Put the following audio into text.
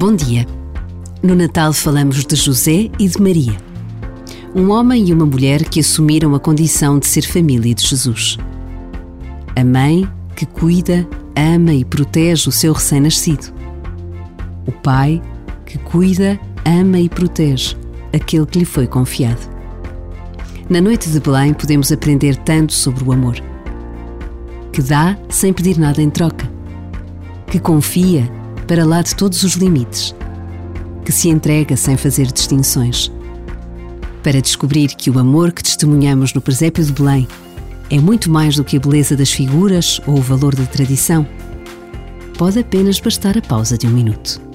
Bom dia. No Natal falamos de José e de Maria. Um homem e uma mulher que assumiram a condição de ser família de Jesus. A mãe que cuida, ama e protege o seu recém-nascido. O pai que cuida, ama e protege aquele que lhe foi confiado. Na noite de Belém podemos aprender tanto sobre o amor. Que dá sem pedir nada em troca. Que confia para lá de todos os limites. Que se entrega sem fazer distinções. Para descobrir que o amor que testemunhamos no presépio de Belém é muito mais do que a beleza das figuras ou o valor da tradição, pode apenas bastar a pausa de um minuto.